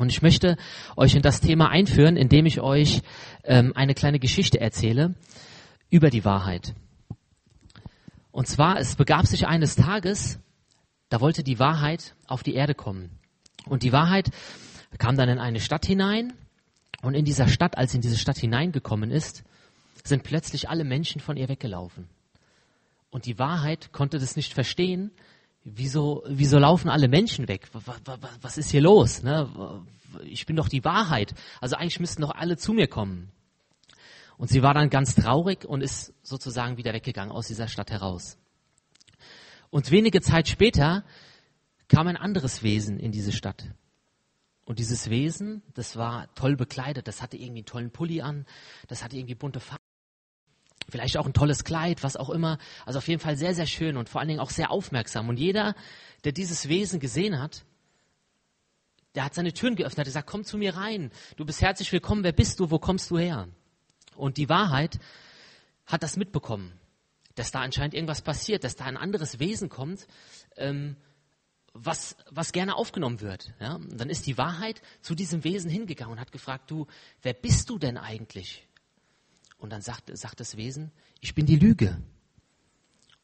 Und ich möchte euch in das Thema einführen, indem ich euch ähm, eine kleine Geschichte erzähle über die Wahrheit. Und zwar, es begab sich eines Tages, da wollte die Wahrheit auf die Erde kommen. Und die Wahrheit kam dann in eine Stadt hinein. Und in dieser Stadt, als sie in diese Stadt hineingekommen ist, sind plötzlich alle Menschen von ihr weggelaufen. Und die Wahrheit konnte das nicht verstehen, wieso, wieso laufen alle Menschen weg? Was ist hier los? Ne? Ich bin doch die Wahrheit. Also eigentlich müssten doch alle zu mir kommen. Und sie war dann ganz traurig und ist sozusagen wieder weggegangen aus dieser Stadt heraus. Und wenige Zeit später kam ein anderes Wesen in diese Stadt. Und dieses Wesen, das war toll bekleidet, das hatte irgendwie einen tollen Pulli an, das hatte irgendwie bunte Farben vielleicht auch ein tolles Kleid, was auch immer. Also auf jeden Fall sehr, sehr schön und vor allen Dingen auch sehr aufmerksam. Und jeder, der dieses Wesen gesehen hat, der hat seine Türen geöffnet, hat gesagt, komm zu mir rein, du bist herzlich willkommen, wer bist du, wo kommst du her? Und die Wahrheit hat das mitbekommen, dass da anscheinend irgendwas passiert, dass da ein anderes Wesen kommt, ähm, was, was gerne aufgenommen wird. Ja? Und dann ist die Wahrheit zu diesem Wesen hingegangen und hat gefragt, du, wer bist du denn eigentlich? Und dann sagt, sagt das Wesen, ich bin die Lüge.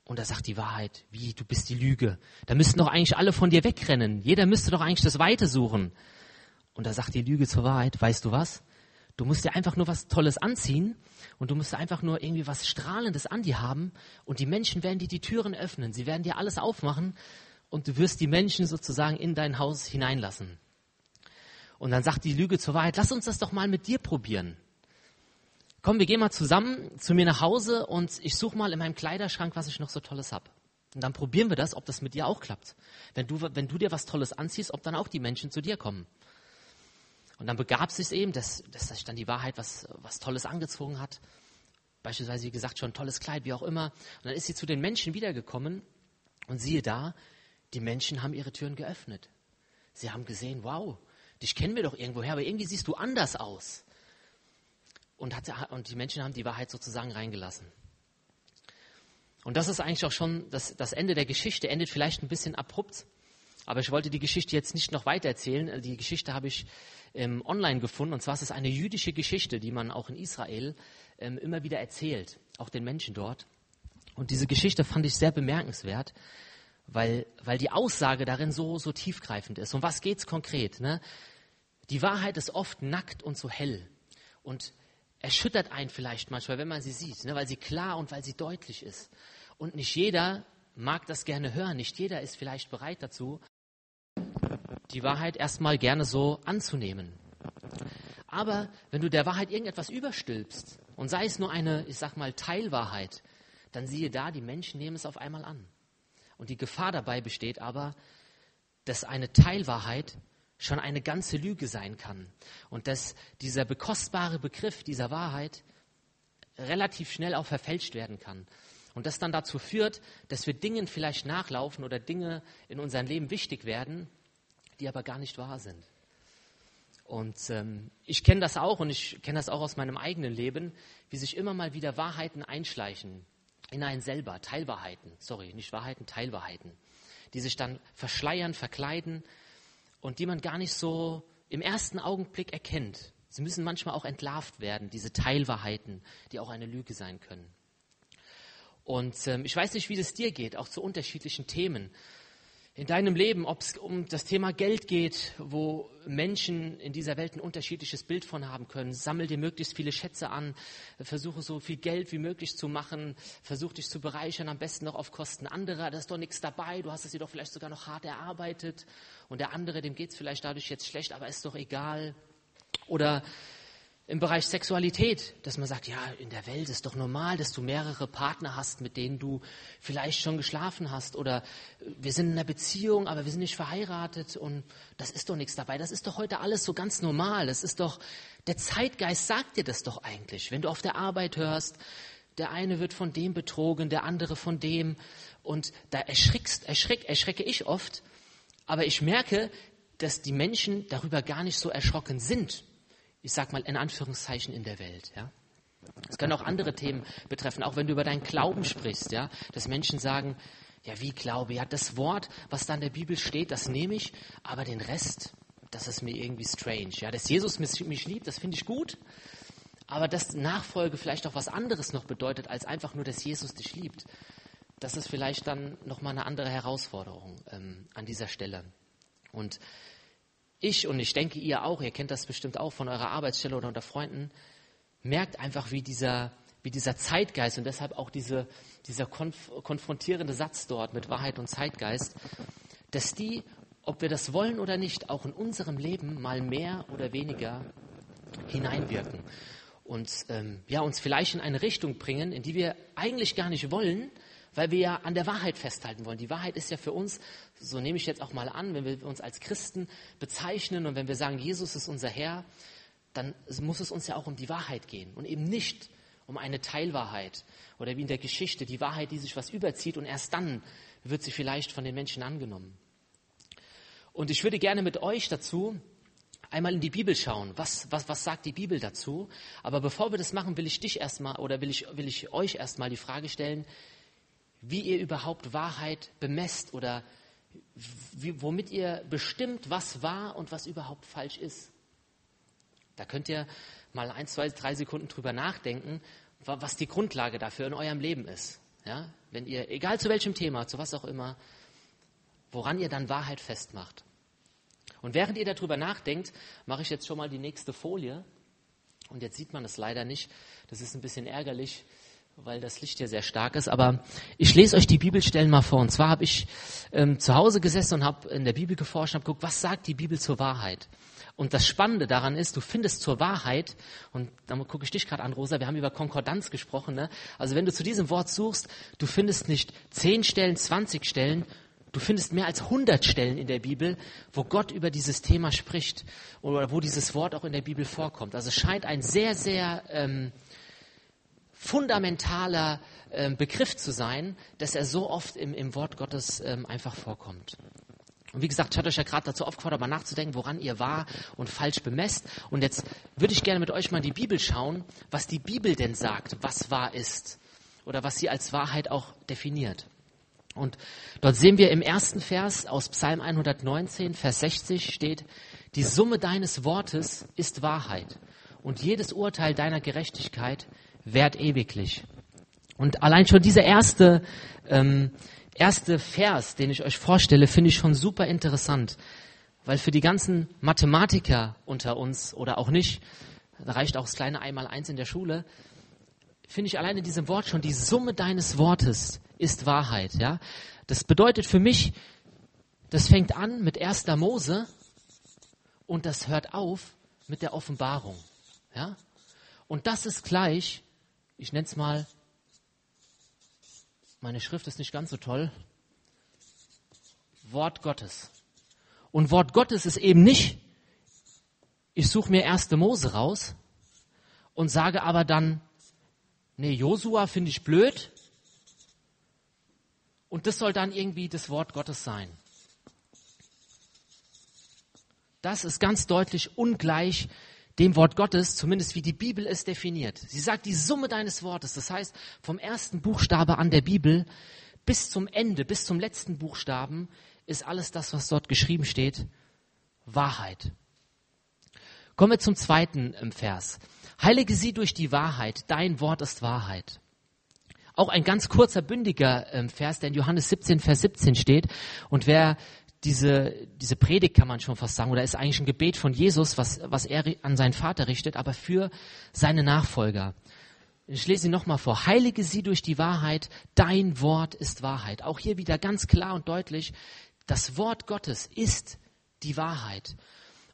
Und da sagt die Wahrheit, wie, du bist die Lüge. Da müssten doch eigentlich alle von dir wegrennen. Jeder müsste doch eigentlich das Weite suchen. Und da sagt die Lüge zur Wahrheit, weißt du was? Du musst dir einfach nur was Tolles anziehen und du musst einfach nur irgendwie was Strahlendes an dir haben und die Menschen werden dir die Türen öffnen. Sie werden dir alles aufmachen und du wirst die Menschen sozusagen in dein Haus hineinlassen. Und dann sagt die Lüge zur Wahrheit, lass uns das doch mal mit dir probieren komm, wir gehen mal zusammen zu mir nach Hause und ich suche mal in meinem Kleiderschrank, was ich noch so Tolles hab. Und dann probieren wir das, ob das mit dir auch klappt. Wenn du, wenn du dir was Tolles anziehst, ob dann auch die Menschen zu dir kommen. Und dann begab es sich eben, dass, dass sich dann die Wahrheit was, was Tolles angezogen hat. Beispielsweise, wie gesagt, schon ein tolles Kleid, wie auch immer. Und dann ist sie zu den Menschen wiedergekommen und siehe da, die Menschen haben ihre Türen geöffnet. Sie haben gesehen, wow, dich kennen wir doch irgendwoher, aber irgendwie siehst du anders aus und, hat, und die Menschen haben die Wahrheit sozusagen reingelassen. Und das ist eigentlich auch schon das, das Ende der Geschichte, endet vielleicht ein bisschen abrupt, aber ich wollte die Geschichte jetzt nicht noch weiter erzählen. Die Geschichte habe ich ähm, online gefunden und zwar ist es eine jüdische Geschichte, die man auch in Israel ähm, immer wieder erzählt, auch den Menschen dort. Und diese Geschichte fand ich sehr bemerkenswert, weil, weil die Aussage darin so, so tiefgreifend ist. Um was geht's konkret? Ne? Die Wahrheit ist oft nackt und so hell. Und erschüttert einen vielleicht manchmal, wenn man sie sieht, ne, weil sie klar und weil sie deutlich ist. Und nicht jeder mag das gerne hören, nicht jeder ist vielleicht bereit dazu, die Wahrheit erstmal gerne so anzunehmen. Aber wenn du der Wahrheit irgendetwas überstülpst und sei es nur eine, ich sag mal, Teilwahrheit, dann siehe da, die Menschen nehmen es auf einmal an. Und die Gefahr dabei besteht aber, dass eine Teilwahrheit schon eine ganze Lüge sein kann und dass dieser bekostbare Begriff dieser Wahrheit relativ schnell auch verfälscht werden kann. Und das dann dazu führt, dass wir Dingen vielleicht nachlaufen oder Dinge in unserem Leben wichtig werden, die aber gar nicht wahr sind. Und ähm, ich kenne das auch und ich kenne das auch aus meinem eigenen Leben, wie sich immer mal wieder Wahrheiten einschleichen in einen selber, Teilwahrheiten, sorry, nicht Wahrheiten, Teilwahrheiten, die sich dann verschleiern, verkleiden und die man gar nicht so im ersten Augenblick erkennt. Sie müssen manchmal auch entlarvt werden, diese Teilwahrheiten, die auch eine Lüge sein können. Und ähm, ich weiß nicht, wie es dir geht, auch zu unterschiedlichen Themen in deinem Leben, ob es um das Thema Geld geht, wo Menschen in dieser Welt ein unterschiedliches Bild von haben können. Sammel dir möglichst viele Schätze an, versuche so viel Geld wie möglich zu machen, versuch dich zu bereichern, am besten noch auf Kosten anderer. Da ist doch nichts dabei, du hast es dir doch vielleicht sogar noch hart erarbeitet und der andere, dem geht es vielleicht dadurch jetzt schlecht, aber ist doch egal. Oder im Bereich Sexualität, dass man sagt, ja, in der Welt ist doch normal, dass du mehrere Partner hast, mit denen du vielleicht schon geschlafen hast oder äh, wir sind in einer Beziehung, aber wir sind nicht verheiratet und das ist doch nichts dabei. Das ist doch heute alles so ganz normal. Das ist doch, der Zeitgeist sagt dir das doch eigentlich. Wenn du auf der Arbeit hörst, der eine wird von dem betrogen, der andere von dem und da erschrickst, erschreck, erschrecke ich oft, aber ich merke, dass die Menschen darüber gar nicht so erschrocken sind ich sag mal in Anführungszeichen in der Welt. Ja? Es können auch andere Themen betreffen, auch wenn du über deinen Glauben sprichst, ja, dass Menschen sagen, ja, wie Glaube? Ja, das Wort, was da in der Bibel steht, das nehme ich, aber den Rest, das ist mir irgendwie strange. Ja, dass Jesus mich, mich liebt, das finde ich gut. Aber dass Nachfolge vielleicht auch was anderes noch bedeutet, als einfach nur, dass Jesus dich liebt, das ist vielleicht dann nochmal eine andere Herausforderung ähm, an dieser Stelle. Und ich und ich denke ihr auch, ihr kennt das bestimmt auch von eurer Arbeitsstelle oder unter Freunden, merkt einfach, wie dieser, wie dieser Zeitgeist und deshalb auch diese, dieser konf konfrontierende Satz dort mit Wahrheit und Zeitgeist, dass die, ob wir das wollen oder nicht, auch in unserem Leben mal mehr oder weniger hineinwirken und ähm, ja, uns vielleicht in eine Richtung bringen, in die wir eigentlich gar nicht wollen, weil wir ja an der Wahrheit festhalten wollen. Die Wahrheit ist ja für uns, so nehme ich jetzt auch mal an, wenn wir uns als Christen bezeichnen und wenn wir sagen, Jesus ist unser Herr, dann muss es uns ja auch um die Wahrheit gehen und eben nicht um eine Teilwahrheit oder wie in der Geschichte die Wahrheit, die sich was überzieht und erst dann wird sie vielleicht von den Menschen angenommen. Und ich würde gerne mit euch dazu einmal in die Bibel schauen. Was, was, was sagt die Bibel dazu? Aber bevor wir das machen, will ich dich erstmal oder will ich, will ich euch erstmal die Frage stellen, wie ihr überhaupt Wahrheit bemesst oder wie, womit ihr bestimmt, was wahr und was überhaupt falsch ist. Da könnt ihr mal ein, zwei, drei Sekunden drüber nachdenken, was die Grundlage dafür in eurem Leben ist. Ja? Wenn ihr, egal zu welchem Thema, zu was auch immer, woran ihr dann Wahrheit festmacht. Und während ihr darüber nachdenkt, mache ich jetzt schon mal die nächste Folie. Und jetzt sieht man es leider nicht. Das ist ein bisschen ärgerlich, weil das Licht hier sehr stark ist. Aber ich lese euch die Bibelstellen mal vor. Und zwar habe ich ähm, zu Hause gesessen und habe in der Bibel geforscht und habe geguckt, was sagt die Bibel zur Wahrheit? Und das Spannende daran ist, du findest zur Wahrheit, und da gucke ich dich gerade an, Rosa, wir haben über Konkordanz gesprochen, ne? also wenn du zu diesem Wort suchst, du findest nicht zehn Stellen, zwanzig Stellen, Du findest mehr als 100 Stellen in der Bibel, wo Gott über dieses Thema spricht oder wo dieses Wort auch in der Bibel vorkommt. Also es scheint ein sehr, sehr ähm, fundamentaler ähm, Begriff zu sein, dass er so oft im, im Wort Gottes ähm, einfach vorkommt. Und wie gesagt, ich hatte euch ja gerade dazu aufgefordert, mal nachzudenken, woran ihr wahr und falsch bemesst. Und jetzt würde ich gerne mit euch mal in die Bibel schauen, was die Bibel denn sagt, was wahr ist oder was sie als Wahrheit auch definiert. Und dort sehen wir im ersten Vers aus Psalm 119, Vers 60 steht, die Summe deines Wortes ist Wahrheit und jedes Urteil deiner Gerechtigkeit währt ewiglich. Und allein schon dieser erste, ähm, erste Vers, den ich euch vorstelle, finde ich schon super interessant, weil für die ganzen Mathematiker unter uns oder auch nicht, da reicht auch das kleine Einmal-Eins in der Schule, finde ich alleine in diesem Wort schon, die Summe deines Wortes ist Wahrheit. Ja? Das bedeutet für mich, das fängt an mit 1. Mose und das hört auf mit der Offenbarung. Ja? Und das ist gleich, ich nenne es mal, meine Schrift ist nicht ganz so toll, Wort Gottes. Und Wort Gottes ist eben nicht, ich suche mir 1. Mose raus und sage aber dann, nee, Josua finde ich blöd, und das soll dann irgendwie das Wort Gottes sein. Das ist ganz deutlich ungleich dem Wort Gottes, zumindest wie die Bibel es definiert. Sie sagt die Summe deines Wortes, das heißt vom ersten Buchstabe an der Bibel bis zum Ende, bis zum letzten Buchstaben ist alles das, was dort geschrieben steht, Wahrheit. Kommen wir zum zweiten ähm, Vers. Heilige sie durch die Wahrheit, dein Wort ist Wahrheit. Auch ein ganz kurzer, bündiger ähm, Vers, der in Johannes 17, Vers 17 steht. Und wer diese, diese Predigt kann man schon fast sagen, oder ist eigentlich ein Gebet von Jesus, was, was er an seinen Vater richtet, aber für seine Nachfolger. Ich lese sie nochmal vor. Heilige sie durch die Wahrheit, dein Wort ist Wahrheit. Auch hier wieder ganz klar und deutlich, das Wort Gottes ist die Wahrheit.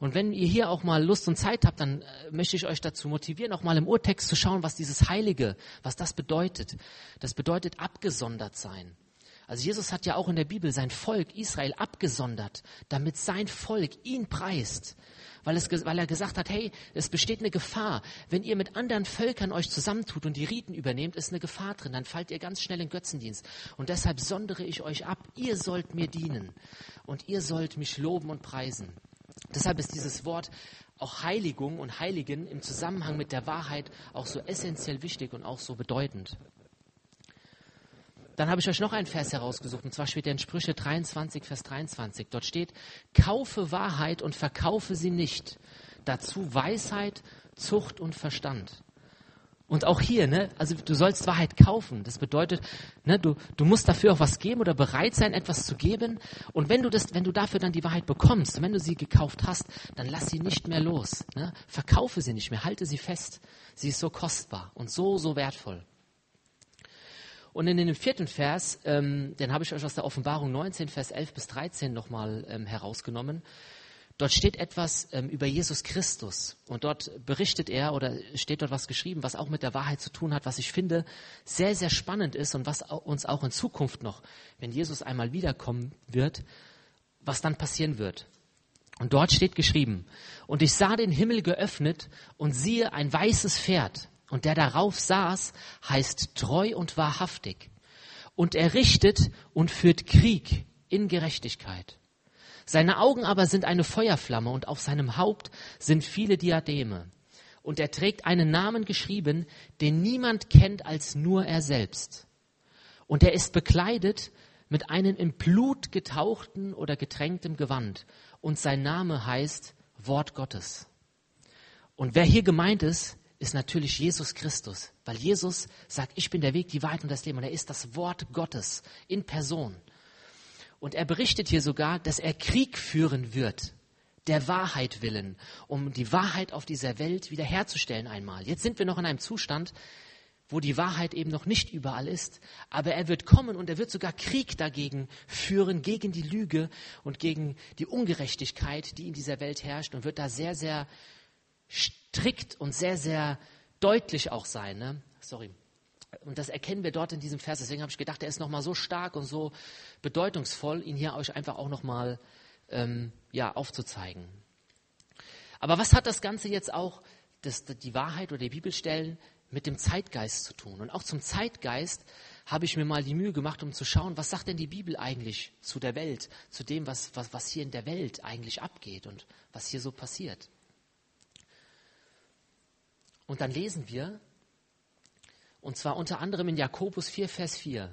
Und wenn ihr hier auch mal Lust und Zeit habt, dann äh, möchte ich euch dazu motivieren, auch mal im Urtext zu schauen, was dieses Heilige, was das bedeutet. Das bedeutet abgesondert sein. Also Jesus hat ja auch in der Bibel sein Volk Israel abgesondert, damit sein Volk ihn preist. Weil, es, weil er gesagt hat, hey, es besteht eine Gefahr. Wenn ihr mit anderen Völkern euch zusammentut und die Riten übernehmt, ist eine Gefahr drin. Dann fallt ihr ganz schnell in Götzendienst. Und deshalb sondere ich euch ab. Ihr sollt mir dienen. Und ihr sollt mich loben und preisen. Deshalb ist dieses Wort auch Heiligung und Heiligen im Zusammenhang mit der Wahrheit auch so essentiell wichtig und auch so bedeutend. Dann habe ich euch noch einen Vers herausgesucht, und zwar steht er in Sprüche 23, Vers 23. Dort steht, kaufe Wahrheit und verkaufe sie nicht. Dazu Weisheit, Zucht und Verstand. Und auch hier, ne, also du sollst Wahrheit kaufen. Das bedeutet, ne, du, du musst dafür auch was geben oder bereit sein, etwas zu geben. Und wenn du das, wenn du dafür dann die Wahrheit bekommst, wenn du sie gekauft hast, dann lass sie nicht mehr los. Ne? Verkaufe sie nicht mehr, halte sie fest. Sie ist so kostbar und so, so wertvoll. Und in dem vierten Vers, ähm, den habe ich euch aus der Offenbarung 19, Vers 11 bis 13 nochmal ähm, herausgenommen. Dort steht etwas ähm, über Jesus Christus und dort berichtet er oder steht dort was geschrieben, was auch mit der Wahrheit zu tun hat, was ich finde sehr, sehr spannend ist und was uns auch in Zukunft noch, wenn Jesus einmal wiederkommen wird, was dann passieren wird. Und dort steht geschrieben, und ich sah den Himmel geöffnet und siehe ein weißes Pferd und der darauf saß, heißt treu und wahrhaftig. Und er richtet und führt Krieg in Gerechtigkeit. Seine Augen aber sind eine Feuerflamme und auf seinem Haupt sind viele Diademe. Und er trägt einen Namen geschrieben, den niemand kennt als nur er selbst. Und er ist bekleidet mit einem im Blut getauchten oder getränktem Gewand. Und sein Name heißt Wort Gottes. Und wer hier gemeint ist, ist natürlich Jesus Christus, weil Jesus sagt, ich bin der Weg, die Wahrheit und das Leben und er ist das Wort Gottes in Person. Und er berichtet hier sogar, dass er Krieg führen wird, der Wahrheit willen, um die Wahrheit auf dieser Welt wiederherzustellen einmal. Jetzt sind wir noch in einem Zustand, wo die Wahrheit eben noch nicht überall ist, aber er wird kommen und er wird sogar Krieg dagegen führen, gegen die Lüge und gegen die Ungerechtigkeit, die in dieser Welt herrscht und wird da sehr, sehr strikt und sehr, sehr deutlich auch sein. Ne? Sorry. Und das erkennen wir dort in diesem Vers. Deswegen habe ich gedacht, er ist nochmal so stark und so bedeutungsvoll, ihn hier euch einfach auch nochmal ähm, ja, aufzuzeigen. Aber was hat das Ganze jetzt auch, das, die Wahrheit oder die Bibelstellen, mit dem Zeitgeist zu tun? Und auch zum Zeitgeist habe ich mir mal die Mühe gemacht, um zu schauen, was sagt denn die Bibel eigentlich zu der Welt, zu dem, was, was, was hier in der Welt eigentlich abgeht und was hier so passiert. Und dann lesen wir, und zwar unter anderem in Jakobus 4, Vers 4,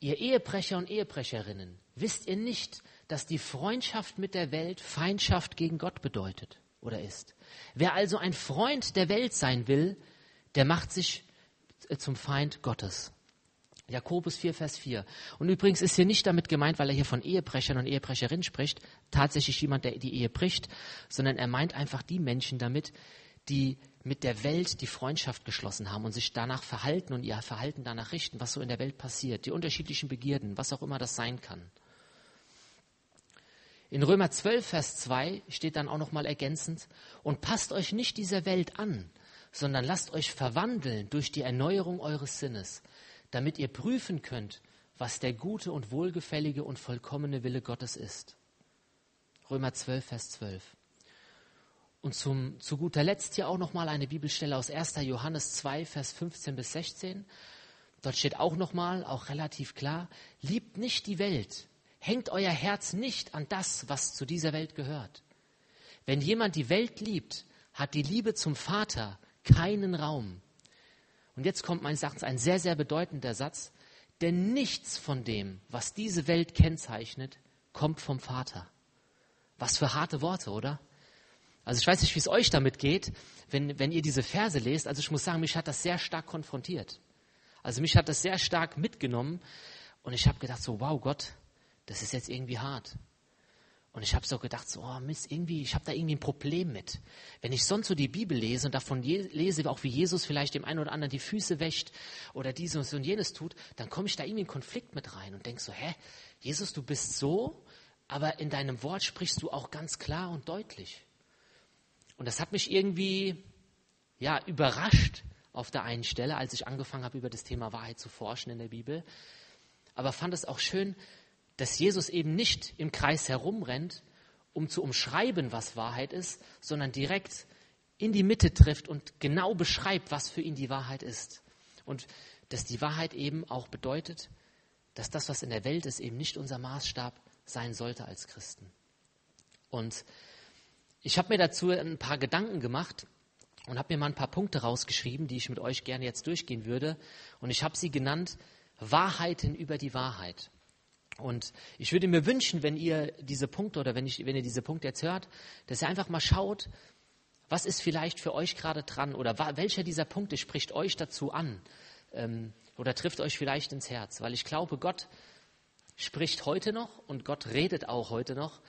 ihr Ehebrecher und Ehebrecherinnen, wisst ihr nicht, dass die Freundschaft mit der Welt Feindschaft gegen Gott bedeutet oder ist? Wer also ein Freund der Welt sein will, der macht sich zum Feind Gottes. Jakobus 4, Vers 4. Und übrigens ist hier nicht damit gemeint, weil er hier von Ehebrechern und Ehebrecherinnen spricht, tatsächlich jemand, der die Ehe bricht, sondern er meint einfach die Menschen damit, die mit der Welt die Freundschaft geschlossen haben und sich danach verhalten und ihr Verhalten danach richten, was so in der Welt passiert, die unterschiedlichen Begierden, was auch immer das sein kann. In Römer 12, Vers 2 steht dann auch nochmal ergänzend, und passt euch nicht dieser Welt an, sondern lasst euch verwandeln durch die Erneuerung eures Sinnes, damit ihr prüfen könnt, was der gute und wohlgefällige und vollkommene Wille Gottes ist. Römer 12, Vers 12. Und zum, zu guter Letzt hier auch nochmal eine Bibelstelle aus 1. Johannes 2, Vers 15 bis 16. Dort steht auch nochmal, auch relativ klar, liebt nicht die Welt, hängt euer Herz nicht an das, was zu dieser Welt gehört. Wenn jemand die Welt liebt, hat die Liebe zum Vater keinen Raum. Und jetzt kommt meines Erachtens ein sehr, sehr bedeutender Satz, denn nichts von dem, was diese Welt kennzeichnet, kommt vom Vater. Was für harte Worte, oder? Also ich weiß nicht, wie es euch damit geht, wenn, wenn ihr diese Verse lest. Also ich muss sagen, mich hat das sehr stark konfrontiert. Also mich hat das sehr stark mitgenommen und ich habe gedacht so, wow Gott, das ist jetzt irgendwie hart. Und ich habe so gedacht, so, oh Mist, irgendwie, ich habe da irgendwie ein Problem mit. Wenn ich sonst so die Bibel lese und davon je, lese, auch wie Jesus vielleicht dem einen oder anderen die Füße wäscht oder dieses und jenes tut, dann komme ich da irgendwie in Konflikt mit rein und denke so, hä, Jesus, du bist so, aber in deinem Wort sprichst du auch ganz klar und deutlich. Und das hat mich irgendwie ja, überrascht auf der einen Stelle, als ich angefangen habe, über das Thema Wahrheit zu forschen in der Bibel. Aber fand es auch schön, dass Jesus eben nicht im Kreis herumrennt, um zu umschreiben, was Wahrheit ist, sondern direkt in die Mitte trifft und genau beschreibt, was für ihn die Wahrheit ist. Und dass die Wahrheit eben auch bedeutet, dass das, was in der Welt ist, eben nicht unser Maßstab sein sollte als Christen. Und ich habe mir dazu ein paar Gedanken gemacht und habe mir mal ein paar Punkte rausgeschrieben, die ich mit euch gerne jetzt durchgehen würde. Und ich habe sie genannt Wahrheiten über die Wahrheit. Und ich würde mir wünschen, wenn ihr diese Punkte oder wenn, ich, wenn ihr diese Punkte jetzt hört, dass ihr einfach mal schaut, was ist vielleicht für euch gerade dran oder welcher dieser Punkte spricht euch dazu an ähm, oder trifft euch vielleicht ins Herz. Weil ich glaube, Gott spricht heute noch und Gott redet auch heute noch.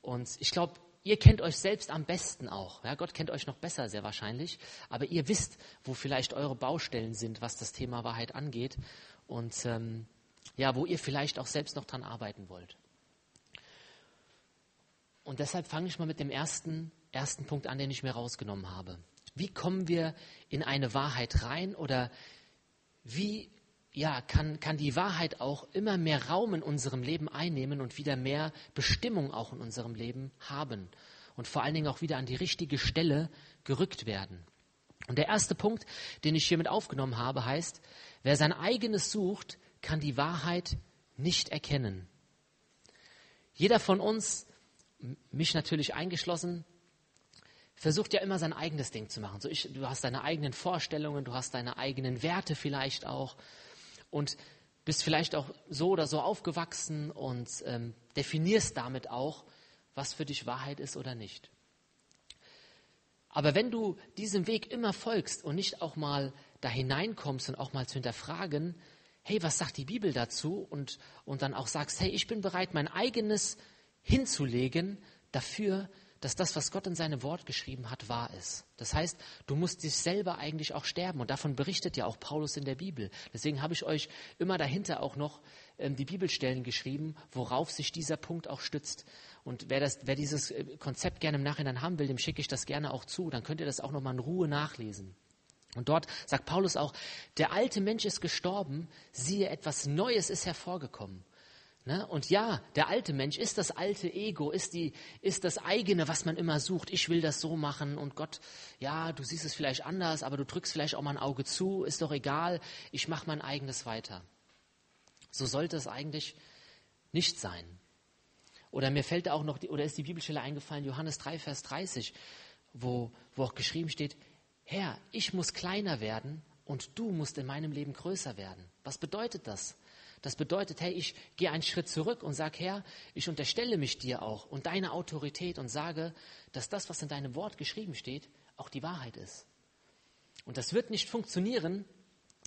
Und ich glaube, ihr kennt euch selbst am besten auch. Ja, Gott kennt euch noch besser, sehr wahrscheinlich. Aber ihr wisst, wo vielleicht eure Baustellen sind, was das Thema Wahrheit angeht. Und ähm, ja, wo ihr vielleicht auch selbst noch dran arbeiten wollt. Und deshalb fange ich mal mit dem ersten, ersten Punkt an, den ich mir rausgenommen habe. Wie kommen wir in eine Wahrheit rein oder wie ja, kann, kann die Wahrheit auch immer mehr Raum in unserem Leben einnehmen und wieder mehr Bestimmung auch in unserem Leben haben und vor allen Dingen auch wieder an die richtige Stelle gerückt werden. Und der erste Punkt, den ich hiermit aufgenommen habe, heißt, wer sein eigenes sucht, kann die Wahrheit nicht erkennen. Jeder von uns, mich natürlich eingeschlossen, versucht ja immer sein eigenes Ding zu machen. So ich, du hast deine eigenen Vorstellungen, du hast deine eigenen Werte vielleicht auch und bist vielleicht auch so oder so aufgewachsen und ähm, definierst damit auch, was für dich Wahrheit ist oder nicht. Aber wenn du diesem Weg immer folgst und nicht auch mal da hineinkommst und auch mal zu hinterfragen, hey, was sagt die Bibel dazu? Und, und dann auch sagst, hey, ich bin bereit, mein eigenes hinzulegen dafür, dass das, was Gott in seinem Wort geschrieben hat, wahr ist. Das heißt, du musst dich selber eigentlich auch sterben. Und davon berichtet ja auch Paulus in der Bibel. Deswegen habe ich euch immer dahinter auch noch ähm, die Bibelstellen geschrieben, worauf sich dieser Punkt auch stützt. Und wer, das, wer dieses äh, Konzept gerne im Nachhinein haben will, dem schicke ich das gerne auch zu. Dann könnt ihr das auch nochmal in Ruhe nachlesen. Und dort sagt Paulus auch, der alte Mensch ist gestorben, siehe, etwas Neues ist hervorgekommen. Ne? Und ja, der alte Mensch ist das alte Ego, ist, die, ist das eigene, was man immer sucht. Ich will das so machen und Gott, ja, du siehst es vielleicht anders, aber du drückst vielleicht auch mal ein Auge zu, ist doch egal, ich mache mein eigenes weiter. So sollte es eigentlich nicht sein. Oder mir fällt auch noch, oder ist die Bibelstelle eingefallen, Johannes 3, Vers 30, wo, wo auch geschrieben steht, Herr, ich muss kleiner werden und du musst in meinem Leben größer werden. Was bedeutet das? Das bedeutet, hey, ich gehe einen Schritt zurück und sage, Herr, ich unterstelle mich dir auch und deine Autorität und sage, dass das, was in deinem Wort geschrieben steht, auch die Wahrheit ist. Und das wird nicht funktionieren,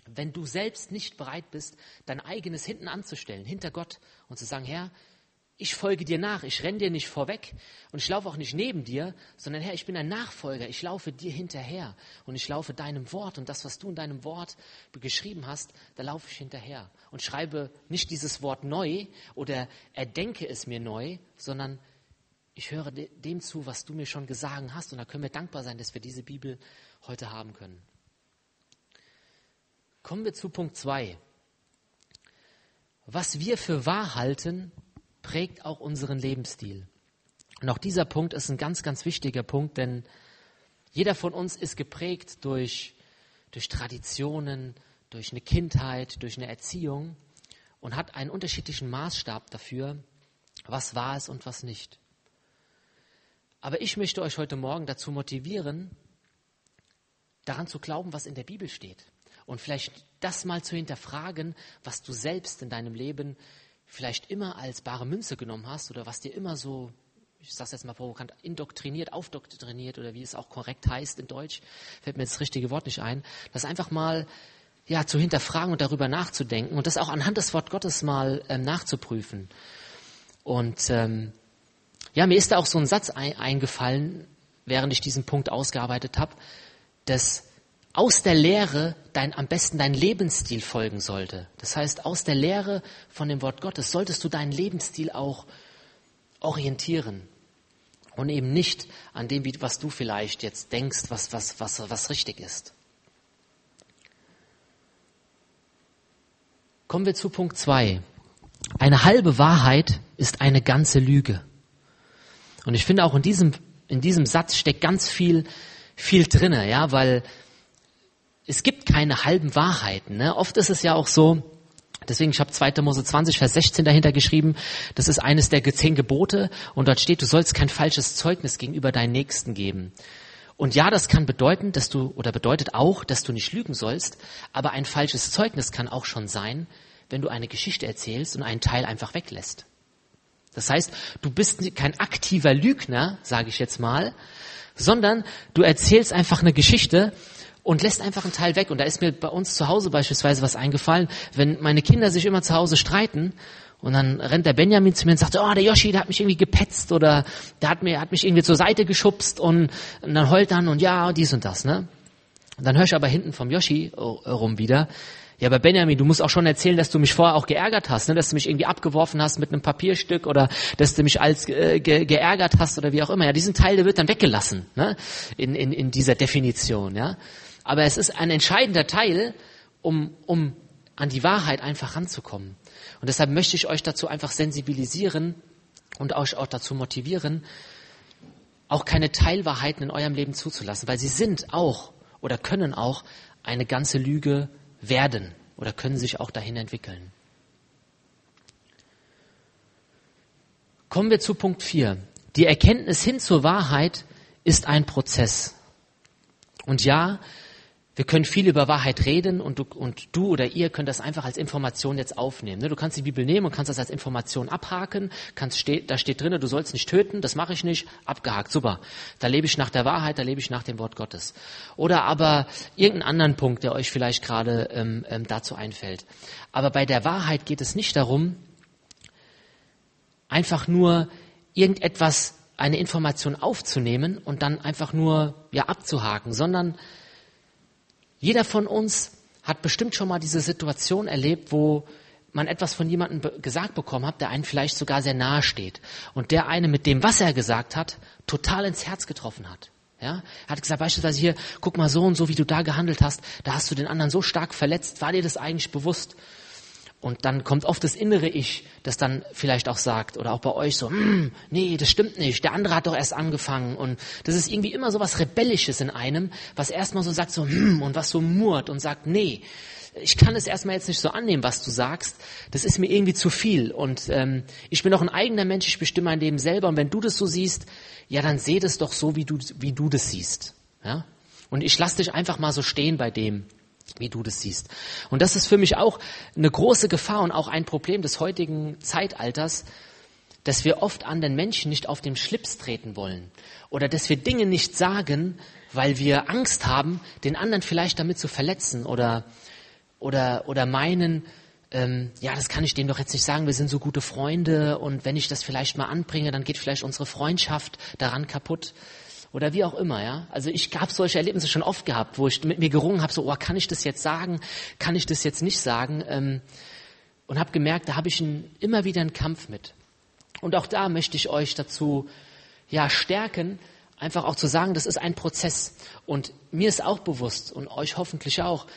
wenn du selbst nicht bereit bist, dein eigenes hinten anzustellen, hinter Gott und zu sagen, Herr, ich folge dir nach, ich renne dir nicht vorweg und ich laufe auch nicht neben dir, sondern Herr, ich bin ein Nachfolger, ich laufe dir hinterher und ich laufe deinem Wort und das, was du in deinem Wort geschrieben hast, da laufe ich hinterher und schreibe nicht dieses Wort neu oder erdenke es mir neu, sondern ich höre dem zu, was du mir schon gesagt hast und da können wir dankbar sein, dass wir diese Bibel heute haben können. Kommen wir zu Punkt 2. Was wir für wahr halten, prägt auch unseren Lebensstil. Und auch dieser Punkt ist ein ganz, ganz wichtiger Punkt, denn jeder von uns ist geprägt durch, durch Traditionen, durch eine Kindheit, durch eine Erziehung und hat einen unterschiedlichen Maßstab dafür, was wahr ist und was nicht. Aber ich möchte euch heute Morgen dazu motivieren, daran zu glauben, was in der Bibel steht. Und vielleicht das mal zu hinterfragen, was du selbst in deinem Leben vielleicht immer als bare Münze genommen hast oder was dir immer so, ich sage jetzt mal provokant, indoktriniert, aufdoktriniert oder wie es auch korrekt heißt in Deutsch, fällt mir jetzt das richtige Wort nicht ein, das einfach mal ja, zu hinterfragen und darüber nachzudenken und das auch anhand des Wort Gottes mal ähm, nachzuprüfen. Und ähm, ja, mir ist da auch so ein Satz ein, eingefallen, während ich diesen Punkt ausgearbeitet habe, dass aus der Lehre dein, am besten dein Lebensstil folgen sollte. Das heißt, aus der Lehre von dem Wort Gottes solltest du deinen Lebensstil auch orientieren und eben nicht an dem, was du vielleicht jetzt denkst, was, was, was, was richtig ist. Kommen wir zu Punkt zwei. Eine halbe Wahrheit ist eine ganze Lüge. Und ich finde auch in diesem, in diesem Satz steckt ganz viel, viel drinne, ja, weil es gibt keine halben Wahrheiten. Ne? Oft ist es ja auch so, deswegen, ich habe 2. Mose 20, Vers 16 dahinter geschrieben, das ist eines der zehn Gebote und dort steht, du sollst kein falsches Zeugnis gegenüber deinen Nächsten geben. Und ja, das kann bedeuten, dass du, oder bedeutet auch, dass du nicht lügen sollst, aber ein falsches Zeugnis kann auch schon sein, wenn du eine Geschichte erzählst und einen Teil einfach weglässt. Das heißt, du bist kein aktiver Lügner, sage ich jetzt mal, sondern du erzählst einfach eine Geschichte und lässt einfach einen Teil weg. Und da ist mir bei uns zu Hause beispielsweise was eingefallen, wenn meine Kinder sich immer zu Hause streiten und dann rennt der Benjamin zu mir und sagt, oh, der Yoshi, der hat mich irgendwie gepetzt oder der hat, mir, hat mich irgendwie zur Seite geschubst und, und dann heult dann und ja, dies und das. Ne? Und dann höre ich aber hinten vom Yoshi rum wieder, ja, aber Benjamin, du musst auch schon erzählen, dass du mich vorher auch geärgert hast, ne? dass du mich irgendwie abgeworfen hast mit einem Papierstück oder dass du mich als äh, ge geärgert hast oder wie auch immer. Ja, diesen Teil, der wird dann weggelassen ne? in, in, in dieser Definition. Ja, aber es ist ein entscheidender Teil, um, um an die Wahrheit einfach ranzukommen. Und deshalb möchte ich euch dazu einfach sensibilisieren und euch auch dazu motivieren, auch keine Teilwahrheiten in eurem Leben zuzulassen, weil sie sind auch oder können auch eine ganze Lüge werden oder können sich auch dahin entwickeln. Kommen wir zu Punkt 4. Die Erkenntnis hin zur Wahrheit ist ein Prozess. Und ja, wir können viel über Wahrheit reden und du, und du oder ihr könnt das einfach als Information jetzt aufnehmen. Ne? Du kannst die Bibel nehmen und kannst das als Information abhaken. Kannst steht, da steht drin, du sollst nicht töten, das mache ich nicht, abgehakt, super. Da lebe ich nach der Wahrheit, da lebe ich nach dem Wort Gottes. Oder aber irgendeinen anderen Punkt, der euch vielleicht gerade ähm, ähm, dazu einfällt. Aber bei der Wahrheit geht es nicht darum, einfach nur irgendetwas, eine Information aufzunehmen und dann einfach nur ja abzuhaken, sondern jeder von uns hat bestimmt schon mal diese Situation erlebt, wo man etwas von jemandem gesagt bekommen hat, der einen vielleicht sogar sehr nahe steht und der eine mit dem, was er gesagt hat, total ins Herz getroffen hat. Ja, er hat gesagt beispielsweise hier, guck mal so und so, wie du da gehandelt hast, da hast du den anderen so stark verletzt. War dir das eigentlich bewusst? Und dann kommt oft das innere Ich, das dann vielleicht auch sagt, oder auch bei euch so, hm, nee, das stimmt nicht, der andere hat doch erst angefangen. Und das ist irgendwie immer so was Rebellisches in einem, was erstmal so sagt, so, hm, und was so murrt und sagt, nee, ich kann es erstmal jetzt nicht so annehmen, was du sagst. Das ist mir irgendwie zu viel. Und ähm, ich bin doch ein eigener Mensch, ich bestimme mein Leben selber. Und wenn du das so siehst, ja, dann seh das doch so, wie du, wie du das siehst. Ja? Und ich lass dich einfach mal so stehen bei dem wie du das siehst. Und das ist für mich auch eine große Gefahr und auch ein Problem des heutigen Zeitalters, dass wir oft anderen Menschen nicht auf den Schlips treten wollen oder dass wir Dinge nicht sagen, weil wir Angst haben, den anderen vielleicht damit zu verletzen oder oder oder meinen, ähm, ja, das kann ich dem doch jetzt nicht sagen. Wir sind so gute Freunde und wenn ich das vielleicht mal anbringe, dann geht vielleicht unsere Freundschaft daran kaputt oder wie auch immer, ja. Also ich habe solche Erlebnisse schon oft gehabt, wo ich mit mir gerungen habe, so, oh, kann ich das jetzt sagen, kann ich das jetzt nicht sagen? Ähm, und habe gemerkt, da habe ich ein, immer wieder einen Kampf mit. Und auch da möchte ich euch dazu ja stärken, einfach auch zu sagen, das ist ein Prozess. Und mir ist auch bewusst und euch hoffentlich auch,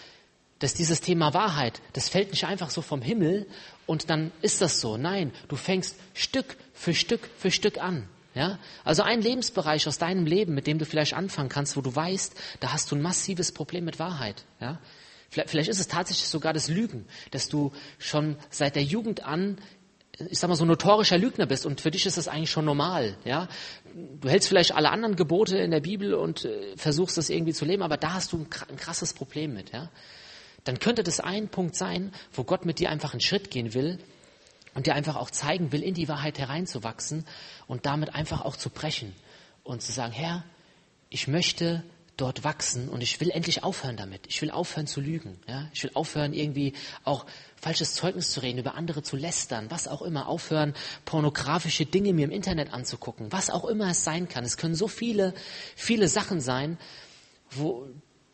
dass dieses Thema Wahrheit, das fällt nicht einfach so vom Himmel und dann ist das so. Nein, du fängst Stück für Stück für Stück an. Ja? Also ein Lebensbereich aus deinem Leben, mit dem du vielleicht anfangen kannst, wo du weißt, da hast du ein massives Problem mit Wahrheit. Ja? Vielleicht, vielleicht ist es tatsächlich sogar das Lügen, dass du schon seit der Jugend an ich sag mal so notorischer Lügner bist und für dich ist das eigentlich schon normal, ja. Du hältst vielleicht alle anderen Gebote in der Bibel und äh, versuchst das irgendwie zu leben, aber da hast du ein, ein krasses Problem mit, ja. Dann könnte das ein Punkt sein, wo Gott mit dir einfach einen Schritt gehen will und dir einfach auch zeigen will, in die Wahrheit hereinzuwachsen und damit einfach auch zu brechen und zu sagen, Herr, ich möchte dort wachsen und ich will endlich aufhören damit. Ich will aufhören zu lügen. Ja? Ich will aufhören, irgendwie auch falsches Zeugnis zu reden, über andere zu lästern, was auch immer. Aufhören, pornografische Dinge mir im Internet anzugucken, was auch immer es sein kann. Es können so viele, viele Sachen sein, wo,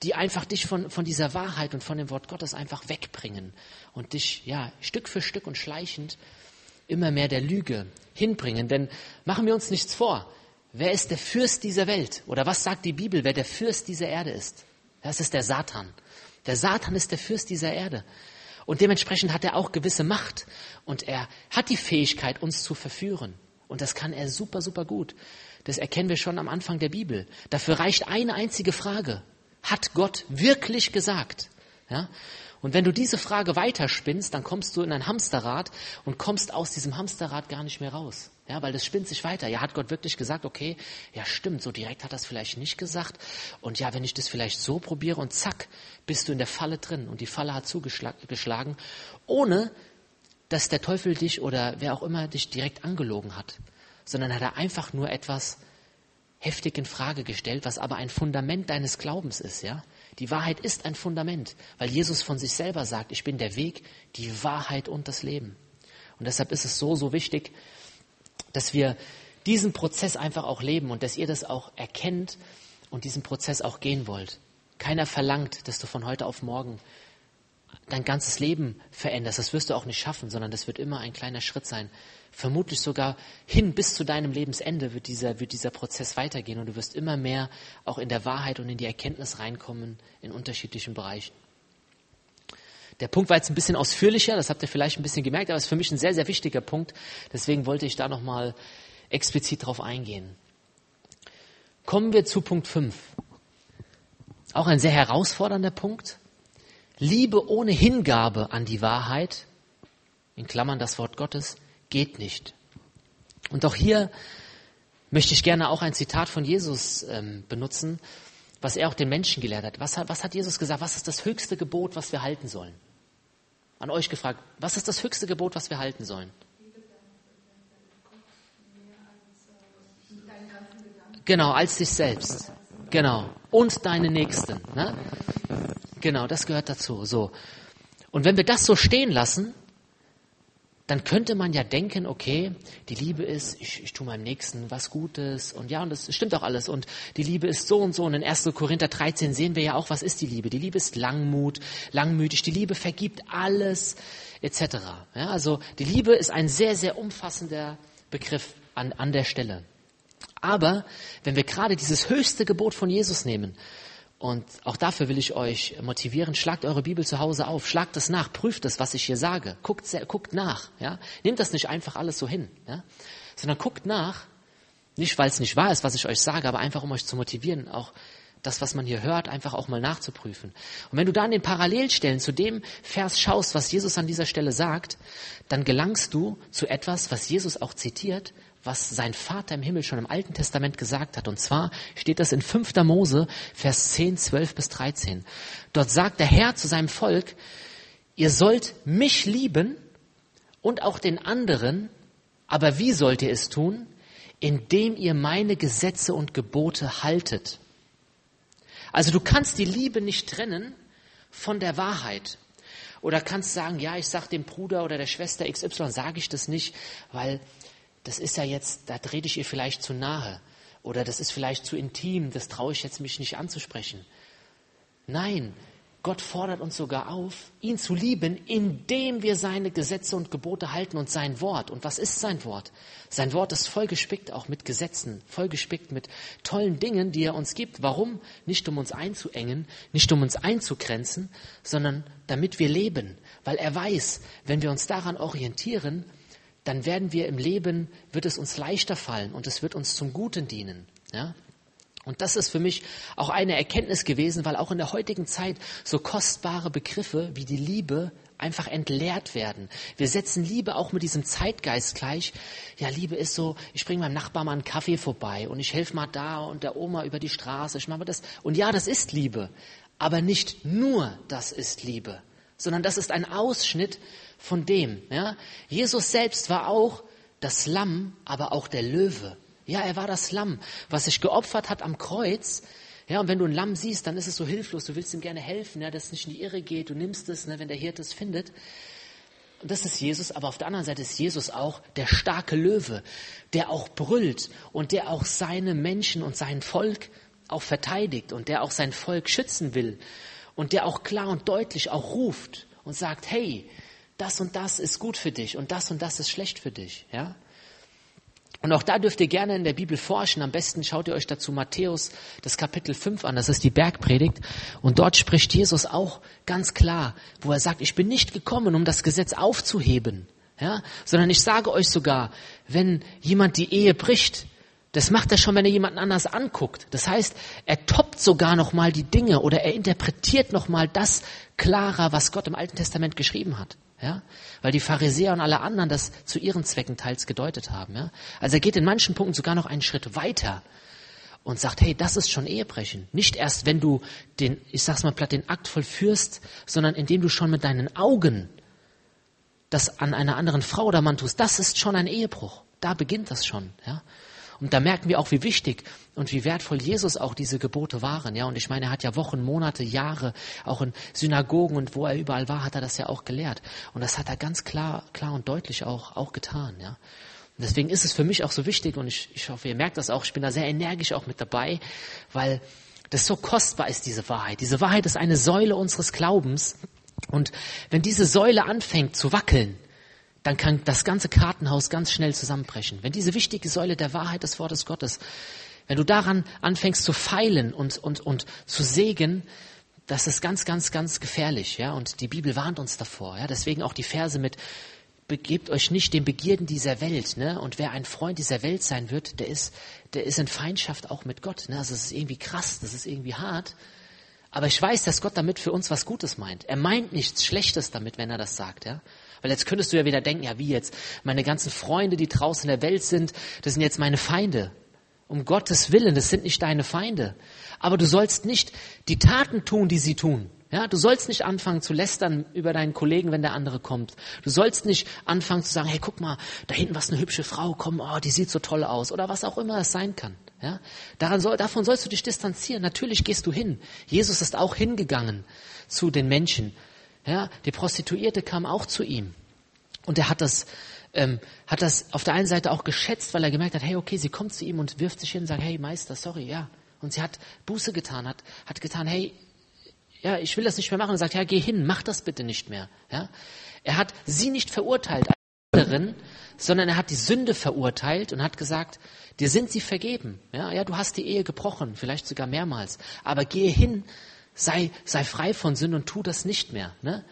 die einfach dich von, von dieser Wahrheit und von dem Wort Gottes einfach wegbringen und dich ja Stück für Stück und schleichend immer mehr der Lüge hinbringen. Denn machen wir uns nichts vor. Wer ist der Fürst dieser Welt? Oder was sagt die Bibel, wer der Fürst dieser Erde ist? Das ist der Satan. Der Satan ist der Fürst dieser Erde. Und dementsprechend hat er auch gewisse Macht. Und er hat die Fähigkeit, uns zu verführen. Und das kann er super, super gut. Das erkennen wir schon am Anfang der Bibel. Dafür reicht eine einzige Frage. Hat Gott wirklich gesagt? Ja? Und wenn du diese Frage weiterspinnst, dann kommst du in ein Hamsterrad und kommst aus diesem Hamsterrad gar nicht mehr raus. Ja, weil das spinnt sich weiter. Ja, hat Gott wirklich gesagt, okay, ja stimmt, so direkt hat er es vielleicht nicht gesagt. Und ja, wenn ich das vielleicht so probiere und zack, bist du in der Falle drin und die Falle hat zugeschlagen, ohne dass der Teufel dich oder wer auch immer dich direkt angelogen hat, sondern hat er einfach nur etwas heftig in Frage gestellt, was aber ein Fundament deines Glaubens ist, ja. Die Wahrheit ist ein Fundament, weil Jesus von sich selber sagt, ich bin der Weg, die Wahrheit und das Leben. Und deshalb ist es so, so wichtig, dass wir diesen Prozess einfach auch leben und dass ihr das auch erkennt und diesen Prozess auch gehen wollt. Keiner verlangt, dass du von heute auf morgen dein ganzes Leben veränderst. Das wirst du auch nicht schaffen, sondern das wird immer ein kleiner Schritt sein. Vermutlich sogar hin bis zu deinem Lebensende wird dieser, wird dieser Prozess weitergehen und du wirst immer mehr auch in der Wahrheit und in die Erkenntnis reinkommen in unterschiedlichen Bereichen. Der Punkt war jetzt ein bisschen ausführlicher, das habt ihr vielleicht ein bisschen gemerkt, aber es ist für mich ein sehr, sehr wichtiger Punkt. Deswegen wollte ich da nochmal explizit drauf eingehen. Kommen wir zu Punkt 5. Auch ein sehr herausfordernder Punkt. Liebe ohne Hingabe an die Wahrheit, in Klammern das Wort Gottes, geht nicht. Und auch hier möchte ich gerne auch ein Zitat von Jesus ähm, benutzen, was er auch den Menschen gelehrt hat. Was, hat. was hat Jesus gesagt? Was ist das höchste Gebot, was wir halten sollen? An euch gefragt, was ist das höchste Gebot, was wir halten sollen? Genau, als dich selbst. Genau. Und deine Nächsten. Ne? Genau, das gehört dazu. So. Und wenn wir das so stehen lassen, dann könnte man ja denken, okay, die Liebe ist, ich, ich tue meinem Nächsten was Gutes und ja, und das stimmt auch alles und die Liebe ist so und so und in 1. Korinther 13 sehen wir ja auch, was ist die Liebe? Die Liebe ist Langmut, langmütig, die Liebe vergibt alles etc. Ja, also die Liebe ist ein sehr, sehr umfassender Begriff an, an der Stelle. Aber wenn wir gerade dieses höchste Gebot von Jesus nehmen, und auch dafür will ich euch motivieren. Schlagt eure Bibel zu Hause auf, schlagt das nach, prüft das, was ich hier sage. Guckt, guckt nach. Ja? Nehmt das nicht einfach alles so hin, ja? sondern guckt nach. Nicht, weil es nicht wahr ist, was ich euch sage, aber einfach, um euch zu motivieren, auch das, was man hier hört, einfach auch mal nachzuprüfen. Und wenn du da an den Parallelstellen zu dem Vers schaust, was Jesus an dieser Stelle sagt, dann gelangst du zu etwas, was Jesus auch zitiert, was sein Vater im Himmel schon im Alten Testament gesagt hat. Und zwar steht das in 5. Mose, Vers 10, 12 bis 13. Dort sagt der Herr zu seinem Volk, ihr sollt mich lieben und auch den anderen, aber wie sollt ihr es tun? Indem ihr meine Gesetze und Gebote haltet. Also du kannst die Liebe nicht trennen von der Wahrheit. Oder kannst sagen, ja, ich sag dem Bruder oder der Schwester XY, sage ich das nicht, weil das ist ja jetzt, da trete ich ihr vielleicht zu nahe. Oder das ist vielleicht zu intim, das traue ich jetzt mich nicht anzusprechen. Nein, Gott fordert uns sogar auf, ihn zu lieben, indem wir seine Gesetze und Gebote halten und sein Wort. Und was ist sein Wort? Sein Wort ist vollgespickt auch mit Gesetzen, vollgespickt mit tollen Dingen, die er uns gibt. Warum? Nicht um uns einzuengen, nicht um uns einzugrenzen, sondern damit wir leben. Weil er weiß, wenn wir uns daran orientieren, dann werden wir im Leben, wird es uns leichter fallen und es wird uns zum Guten dienen. Ja? Und das ist für mich auch eine Erkenntnis gewesen, weil auch in der heutigen Zeit so kostbare Begriffe wie die Liebe einfach entleert werden. Wir setzen Liebe auch mit diesem Zeitgeist gleich. Ja, Liebe ist so, ich bringe meinem Nachbarn mal einen Kaffee vorbei und ich helfe mal da und der Oma über die Straße. Ich mache mal das. Und ja, das ist Liebe. Aber nicht nur das ist Liebe, sondern das ist ein Ausschnitt von dem. Ja? Jesus selbst war auch das Lamm, aber auch der Löwe. Ja, er war das Lamm, was sich geopfert hat am Kreuz. Ja, und wenn du ein Lamm siehst, dann ist es so hilflos. Du willst ihm gerne helfen, ja, dass es nicht in die Irre geht. Du nimmst es, ne, wenn der Hirte es findet. Und das ist Jesus, aber auf der anderen Seite ist Jesus auch der starke Löwe, der auch brüllt und der auch seine Menschen und sein Volk auch verteidigt und der auch sein Volk schützen will und der auch klar und deutlich auch ruft und sagt, hey, das und das ist gut für dich und das und das ist schlecht für dich, ja? Und auch da dürft ihr gerne in der Bibel forschen. Am besten schaut ihr euch dazu Matthäus das Kapitel 5 an. Das ist die Bergpredigt. Und dort spricht Jesus auch ganz klar, wo er sagt, ich bin nicht gekommen, um das Gesetz aufzuheben, ja, sondern ich sage euch sogar, wenn jemand die Ehe bricht, Das macht er schon, wenn er jemanden anders anguckt. Das heißt, er toppt sogar noch mal die Dinge oder er interpretiert noch mal das klarer, was Gott im Alten Testament geschrieben hat. Ja? Weil die Pharisäer und alle anderen das zu ihren Zwecken teils gedeutet haben. Ja? Also er geht in manchen Punkten sogar noch einen Schritt weiter und sagt, hey, das ist schon Ehebrechen. Nicht erst, wenn du den, ich sag's mal platt, den Akt vollführst, sondern indem du schon mit deinen Augen das an einer anderen Frau oder Mann tust. Das ist schon ein Ehebruch. Da beginnt das schon. Ja? Und da merken wir auch, wie wichtig und wie wertvoll Jesus auch diese Gebote waren. Ja, und ich meine, er hat ja Wochen, Monate, Jahre, auch in Synagogen und wo er überall war, hat er das ja auch gelehrt. Und das hat er ganz klar, klar und deutlich auch, auch getan. Ja. Deswegen ist es für mich auch so wichtig und ich, ich hoffe, ihr merkt das auch. Ich bin da sehr energisch auch mit dabei, weil das so kostbar ist, diese Wahrheit. Diese Wahrheit ist eine Säule unseres Glaubens. Und wenn diese Säule anfängt zu wackeln, dann kann das ganze Kartenhaus ganz schnell zusammenbrechen. Wenn diese wichtige Säule der Wahrheit des Wortes Gottes, wenn du daran anfängst zu feilen und, und, und zu sägen, das ist ganz, ganz, ganz gefährlich, ja. Und die Bibel warnt uns davor, ja. Deswegen auch die Verse mit, begebt euch nicht den Begierden dieser Welt, ne. Und wer ein Freund dieser Welt sein wird, der ist, der ist in Feindschaft auch mit Gott, ne. Also es ist irgendwie krass, das ist irgendwie hart. Aber ich weiß, dass Gott damit für uns was Gutes meint. Er meint nichts Schlechtes damit, wenn er das sagt, ja. Weil jetzt könntest du ja wieder denken, ja wie jetzt, meine ganzen Freunde, die draußen in der Welt sind, das sind jetzt meine Feinde. Um Gottes Willen, das sind nicht deine Feinde. Aber du sollst nicht die Taten tun, die sie tun. Ja, du sollst nicht anfangen zu lästern über deinen Kollegen, wenn der andere kommt. Du sollst nicht anfangen zu sagen, hey, guck mal, da hinten was eine hübsche Frau, komm, oh, die sieht so toll aus oder was auch immer es sein kann. Ja, daran soll, davon sollst du dich distanzieren. Natürlich gehst du hin. Jesus ist auch hingegangen zu den Menschen ja, die Prostituierte kam auch zu ihm. Und er hat das, ähm, hat das auf der einen Seite auch geschätzt, weil er gemerkt hat, hey, okay, sie kommt zu ihm und wirft sich hin und sagt, hey, Meister, sorry, ja. Und sie hat Buße getan, hat, hat getan, hey, ja, ich will das nicht mehr machen. Und sagt, ja, geh hin, mach das bitte nicht mehr. Ja. Er hat sie nicht verurteilt als anderen, sondern er hat die Sünde verurteilt und hat gesagt, dir sind sie vergeben. Ja, ja, du hast die Ehe gebrochen, vielleicht sogar mehrmals. Aber gehe hin sei, sei frei von Sünde und tu das nicht mehr. Ne?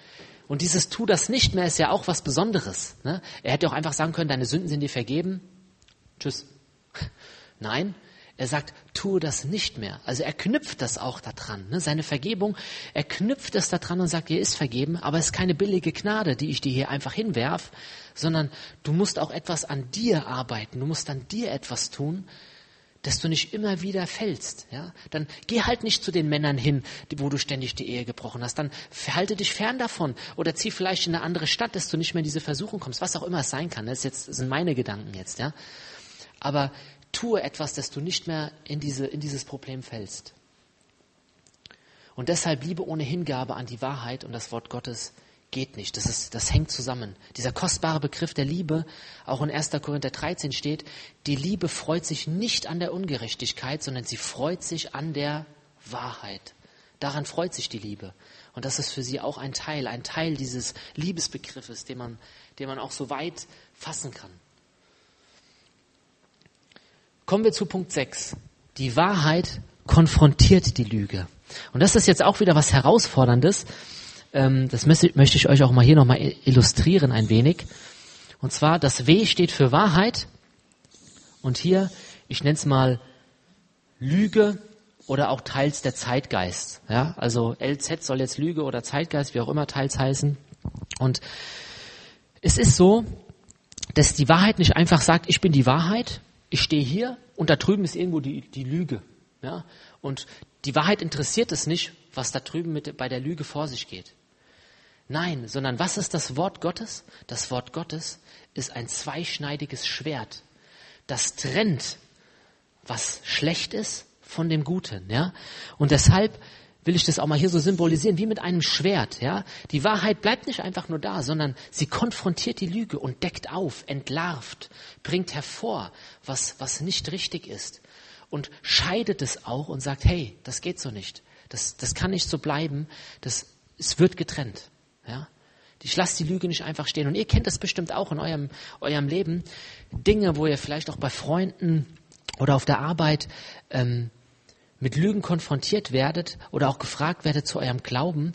Und dieses tu das nicht mehr ist ja auch was Besonderes. Ne? Er hätte auch einfach sagen können, deine Sünden sind dir vergeben. Tschüss. Nein, er sagt, tue das nicht mehr. Also er knüpft das auch daran. Ne? Seine Vergebung, er knüpft es daran und sagt, dir ist vergeben, aber es ist keine billige Gnade, die ich dir hier einfach hinwerf, sondern du musst auch etwas an dir arbeiten. Du musst an dir etwas tun, dass du nicht immer wieder fällst. Ja? Dann geh halt nicht zu den Männern hin, wo du ständig die Ehe gebrochen hast. Dann verhalte dich fern davon oder zieh vielleicht in eine andere Stadt, dass du nicht mehr in diese Versuchung kommst. Was auch immer es sein kann. Das, jetzt, das sind meine Gedanken jetzt. Ja? Aber tue etwas, dass du nicht mehr in, diese, in dieses Problem fällst. Und deshalb Liebe ohne Hingabe an die Wahrheit und das Wort Gottes geht nicht. Das, ist, das hängt zusammen. Dieser kostbare Begriff der Liebe, auch in 1. Korinther 13 steht, die Liebe freut sich nicht an der Ungerechtigkeit, sondern sie freut sich an der Wahrheit. Daran freut sich die Liebe. Und das ist für sie auch ein Teil, ein Teil dieses Liebesbegriffes, den man, den man auch so weit fassen kann. Kommen wir zu Punkt 6. Die Wahrheit konfrontiert die Lüge. Und das ist jetzt auch wieder was Herausforderndes, ähm, das möchte ich euch auch mal hier nochmal illustrieren ein wenig. Und zwar, das W steht für Wahrheit. Und hier, ich nenne es mal Lüge oder auch teils der Zeitgeist. Ja, also LZ soll jetzt Lüge oder Zeitgeist, wie auch immer teils heißen. Und es ist so, dass die Wahrheit nicht einfach sagt, ich bin die Wahrheit, ich stehe hier und da drüben ist irgendwo die, die Lüge. Ja? Und die Wahrheit interessiert es nicht, was da drüben mit, bei der Lüge vor sich geht. Nein, sondern was ist das Wort Gottes? Das Wort Gottes ist ein zweischneidiges Schwert. Das trennt, was schlecht ist, von dem Guten, ja? Und deshalb will ich das auch mal hier so symbolisieren, wie mit einem Schwert, ja? Die Wahrheit bleibt nicht einfach nur da, sondern sie konfrontiert die Lüge und deckt auf, entlarvt, bringt hervor, was, was nicht richtig ist und scheidet es auch und sagt, hey, das geht so nicht. Das, das kann nicht so bleiben. Das, es wird getrennt. Ja? Ich lasse die Lüge nicht einfach stehen. Und ihr kennt das bestimmt auch in eurem, eurem Leben. Dinge, wo ihr vielleicht auch bei Freunden oder auf der Arbeit ähm, mit Lügen konfrontiert werdet oder auch gefragt werdet zu eurem Glauben.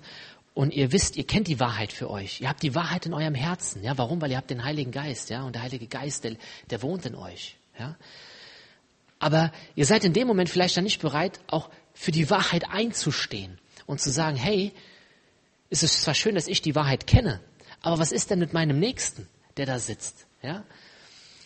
Und ihr wisst, ihr kennt die Wahrheit für euch. Ihr habt die Wahrheit in eurem Herzen. Ja, warum? Weil ihr habt den Heiligen Geist. Ja, und der Heilige Geist, der, der wohnt in euch. Ja. Aber ihr seid in dem Moment vielleicht dann nicht bereit, auch für die Wahrheit einzustehen und zu sagen, hey, es ist zwar schön, dass ich die Wahrheit kenne, aber was ist denn mit meinem Nächsten, der da sitzt? Ja?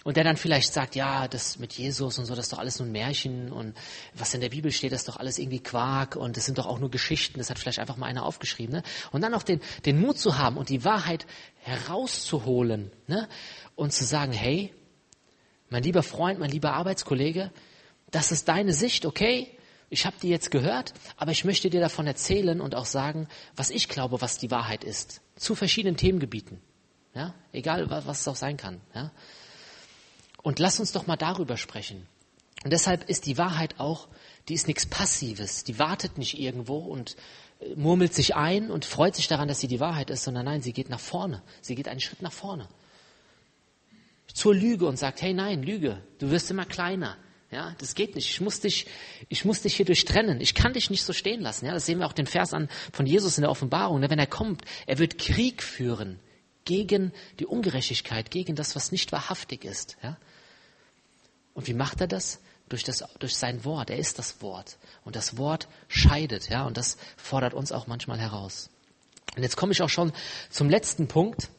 Und der dann vielleicht sagt, ja, das mit Jesus und so, das ist doch alles nur ein Märchen und was in der Bibel steht, das ist doch alles irgendwie Quark und das sind doch auch nur Geschichten, das hat vielleicht einfach mal einer aufgeschrieben. Ne? Und dann auch den, den Mut zu haben und die Wahrheit herauszuholen ne? und zu sagen, hey, mein lieber Freund, mein lieber Arbeitskollege, das ist deine Sicht, okay? Ich habe die jetzt gehört, aber ich möchte dir davon erzählen und auch sagen, was ich glaube, was die Wahrheit ist. Zu verschiedenen Themengebieten. Ja? Egal, was es auch sein kann. Ja? Und lass uns doch mal darüber sprechen. Und deshalb ist die Wahrheit auch, die ist nichts Passives. Die wartet nicht irgendwo und äh, murmelt sich ein und freut sich daran, dass sie die Wahrheit ist, sondern nein, sie geht nach vorne. Sie geht einen Schritt nach vorne. Zur Lüge und sagt, hey nein, Lüge, du wirst immer kleiner. Ja, das geht nicht. Ich muss dich, ich muss dich hier durchtrennen. Ich kann dich nicht so stehen lassen. Ja, das sehen wir auch den Vers an von Jesus in der Offenbarung. Ne? Wenn er kommt, er wird Krieg führen gegen die Ungerechtigkeit, gegen das, was nicht wahrhaftig ist. Ja? Und wie macht er das? Durch, das? durch sein Wort. Er ist das Wort. Und das Wort scheidet. Ja? Und das fordert uns auch manchmal heraus. Und jetzt komme ich auch schon zum letzten Punkt,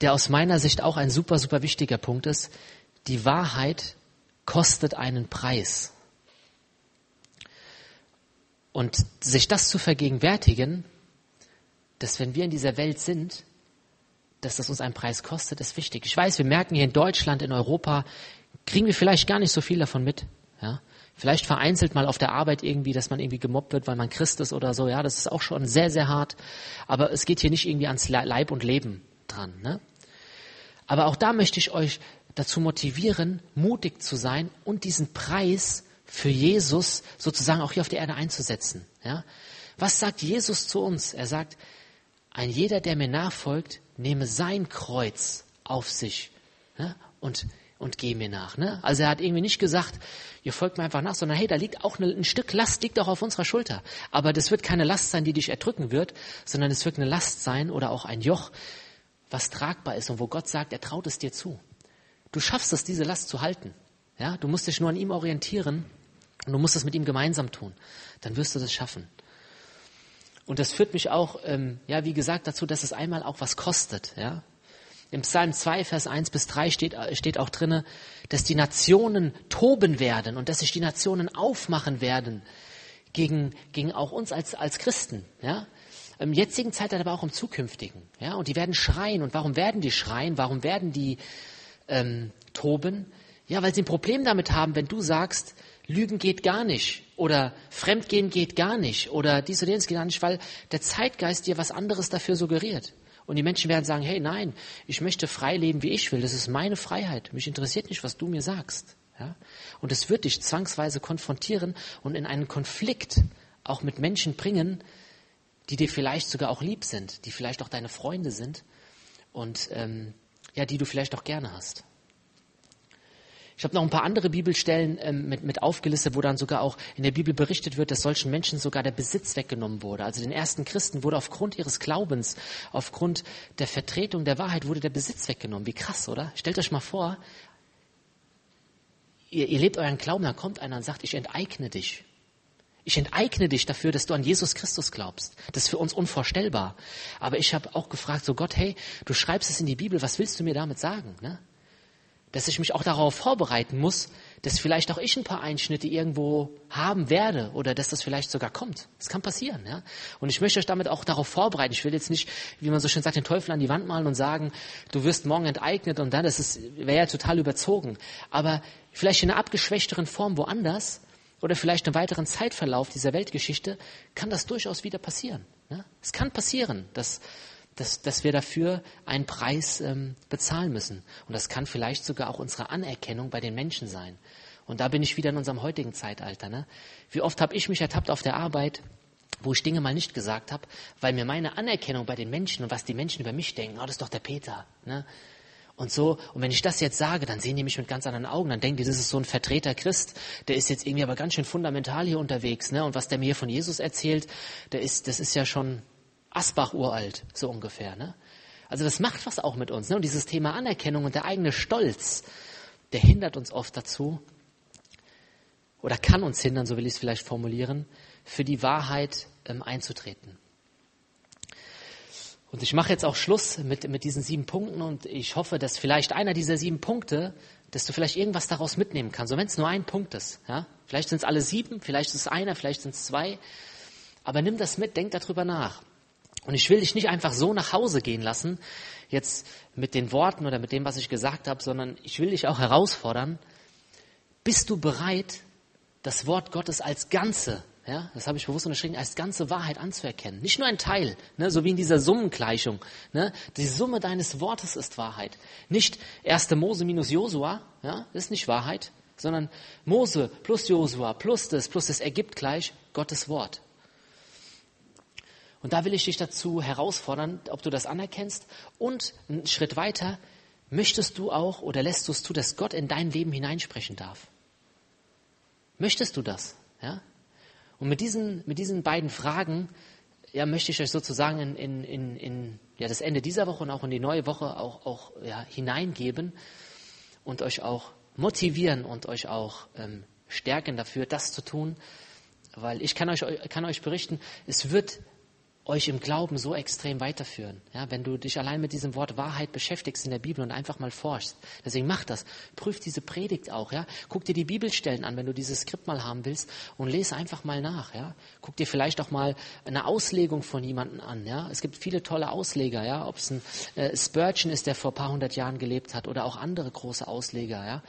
der aus meiner Sicht auch ein super, super wichtiger Punkt ist. Die Wahrheit kostet einen Preis. Und sich das zu vergegenwärtigen, dass wenn wir in dieser Welt sind, dass das uns einen Preis kostet, ist wichtig. Ich weiß, wir merken hier in Deutschland, in Europa, kriegen wir vielleicht gar nicht so viel davon mit. Ja? Vielleicht vereinzelt mal auf der Arbeit irgendwie, dass man irgendwie gemobbt wird, weil man Christ ist oder so. Ja, das ist auch schon sehr, sehr hart. Aber es geht hier nicht irgendwie ans Leib und Leben dran. Ne? Aber auch da möchte ich euch dazu motivieren, mutig zu sein und diesen Preis für Jesus sozusagen auch hier auf der Erde einzusetzen. Ja? Was sagt Jesus zu uns? Er sagt, ein jeder, der mir nachfolgt, nehme sein Kreuz auf sich ne? und, und geh mir nach. Ne? Also er hat irgendwie nicht gesagt, ihr folgt mir einfach nach, sondern hey, da liegt auch eine, ein Stück Last, liegt auch auf unserer Schulter. Aber das wird keine Last sein, die dich erdrücken wird, sondern es wird eine Last sein oder auch ein Joch, was tragbar ist und wo Gott sagt, er traut es dir zu. Du schaffst es, diese Last zu halten. Ja, du musst dich nur an ihm orientieren und du musst es mit ihm gemeinsam tun. Dann wirst du das schaffen. Und das führt mich auch, ähm, ja, wie gesagt, dazu, dass es einmal auch was kostet. Ja? Im Psalm 2, Vers 1 bis 3 steht, äh, steht auch drinne, dass die Nationen toben werden und dass sich die Nationen aufmachen werden gegen, gegen auch uns als, als Christen. Ja? Im jetzigen Zeitalter, aber auch im zukünftigen. Ja? Und die werden schreien. Und warum werden die schreien? Warum werden die ähm, toben? Ja, weil sie ein Problem damit haben, wenn du sagst, Lügen geht gar nicht oder Fremdgehen geht gar nicht oder dies oder jenes geht gar nicht, weil der Zeitgeist dir was anderes dafür suggeriert. Und die Menschen werden sagen, hey, nein, ich möchte frei leben, wie ich will. Das ist meine Freiheit. Mich interessiert nicht, was du mir sagst. Ja? Und es wird dich zwangsweise konfrontieren und in einen Konflikt auch mit Menschen bringen, die dir vielleicht sogar auch lieb sind, die vielleicht auch deine Freunde sind und ähm, ja, die du vielleicht auch gerne hast. Ich habe noch ein paar andere Bibelstellen ähm, mit, mit aufgelistet, wo dann sogar auch in der Bibel berichtet wird, dass solchen Menschen sogar der Besitz weggenommen wurde. Also den ersten Christen wurde aufgrund ihres Glaubens, aufgrund der Vertretung der Wahrheit, wurde der Besitz weggenommen. Wie krass, oder? Stellt euch mal vor, ihr, ihr lebt euren Glauben, dann kommt einer und sagt, ich enteigne dich. Ich enteigne dich dafür, dass du an Jesus Christus glaubst. Das ist für uns unvorstellbar. Aber ich habe auch gefragt, so Gott, hey, du schreibst es in die Bibel, was willst du mir damit sagen? Ne? dass ich mich auch darauf vorbereiten muss, dass vielleicht auch ich ein paar Einschnitte irgendwo haben werde oder dass das vielleicht sogar kommt. Das kann passieren, ja. Und ich möchte euch damit auch darauf vorbereiten. Ich will jetzt nicht, wie man so schön sagt, den Teufel an die Wand malen und sagen, du wirst morgen enteignet und dann, das wäre ja total überzogen. Aber vielleicht in einer abgeschwächteren Form woanders oder vielleicht im weiteren Zeitverlauf dieser Weltgeschichte kann das durchaus wieder passieren. Ja? Es kann passieren, dass dass, dass wir dafür einen Preis ähm, bezahlen müssen. Und das kann vielleicht sogar auch unsere Anerkennung bei den Menschen sein. Und da bin ich wieder in unserem heutigen Zeitalter. Ne? Wie oft habe ich mich ertappt auf der Arbeit, wo ich Dinge mal nicht gesagt habe, weil mir meine Anerkennung bei den Menschen und was die Menschen über mich denken, oh, das ist doch der Peter. Ne? Und so, und wenn ich das jetzt sage, dann sehen die mich mit ganz anderen Augen. Dann denken die, das ist so ein Vertreter Christ, der ist jetzt irgendwie aber ganz schön fundamental hier unterwegs. Ne? Und was der mir hier von Jesus erzählt, der ist, das ist ja schon, Asbach uralt, so ungefähr. Ne? Also das macht was auch mit uns. Ne? Und dieses Thema Anerkennung und der eigene Stolz, der hindert uns oft dazu, oder kann uns hindern, so will ich es vielleicht formulieren, für die Wahrheit ähm, einzutreten. Und ich mache jetzt auch Schluss mit, mit diesen sieben Punkten und ich hoffe, dass vielleicht einer dieser sieben Punkte, dass du vielleicht irgendwas daraus mitnehmen kannst. So wenn es nur ein Punkt ist. Ja? Vielleicht sind es alle sieben, vielleicht ist es einer, vielleicht sind es zwei. Aber nimm das mit, denk darüber nach. Und ich will dich nicht einfach so nach Hause gehen lassen, jetzt mit den Worten oder mit dem, was ich gesagt habe, sondern ich will dich auch herausfordern. Bist du bereit, das Wort Gottes als Ganze, ja, das habe ich bewusst unterschrieben, als ganze Wahrheit anzuerkennen. Nicht nur ein Teil, ne, so wie in dieser Summengleichung. Ne, die Summe deines Wortes ist Wahrheit. Nicht 1. Mose minus Josua, ja, das ist nicht Wahrheit, sondern Mose plus Josua plus das, plus das ergibt gleich Gottes Wort. Und da will ich dich dazu herausfordern, ob du das anerkennst und einen Schritt weiter, möchtest du auch oder lässt du es zu, dass Gott in dein Leben hineinsprechen darf? Möchtest du das? Ja? Und mit diesen, mit diesen beiden Fragen ja, möchte ich euch sozusagen in, in, in, ja, das Ende dieser Woche und auch in die neue Woche auch, auch ja, hineingeben und euch auch motivieren und euch auch ähm, stärken dafür, das zu tun. Weil ich kann euch, kann euch berichten, es wird euch im Glauben so extrem weiterführen. Ja, wenn du dich allein mit diesem Wort Wahrheit beschäftigst in der Bibel und einfach mal forschst. Deswegen mach das. Prüf diese Predigt auch. Ja, guck dir die Bibelstellen an, wenn du dieses Skript mal haben willst und lese einfach mal nach. Ja, guck dir vielleicht auch mal eine Auslegung von jemandem an. Ja, es gibt viele tolle Ausleger. Ja, ob es ein äh, Spurgeon ist, der vor ein paar hundert Jahren gelebt hat, oder auch andere große Ausleger. Ja,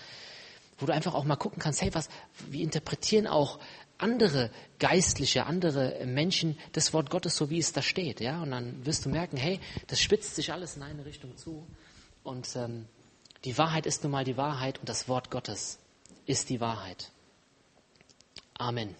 wo du einfach auch mal gucken kannst, hey, was, wie interpretieren auch andere Geistliche, andere Menschen das Wort Gottes so, wie es da steht. Ja? Und dann wirst du merken, hey, das spitzt sich alles in eine Richtung zu. Und ähm, die Wahrheit ist nun mal die Wahrheit und das Wort Gottes ist die Wahrheit. Amen.